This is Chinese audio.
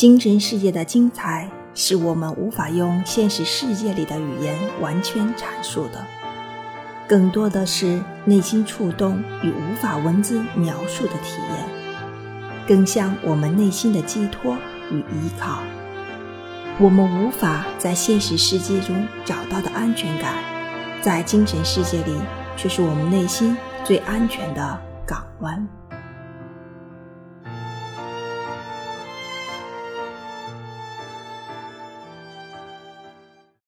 精神世界的精彩是我们无法用现实世界里的语言完全阐述的。更多的是内心触动与无法文字描述的体验更像我们内心的寄托与依靠。我们无法在现实世界中找到的安全感在精神世界里却是我们内心最安全的港湾。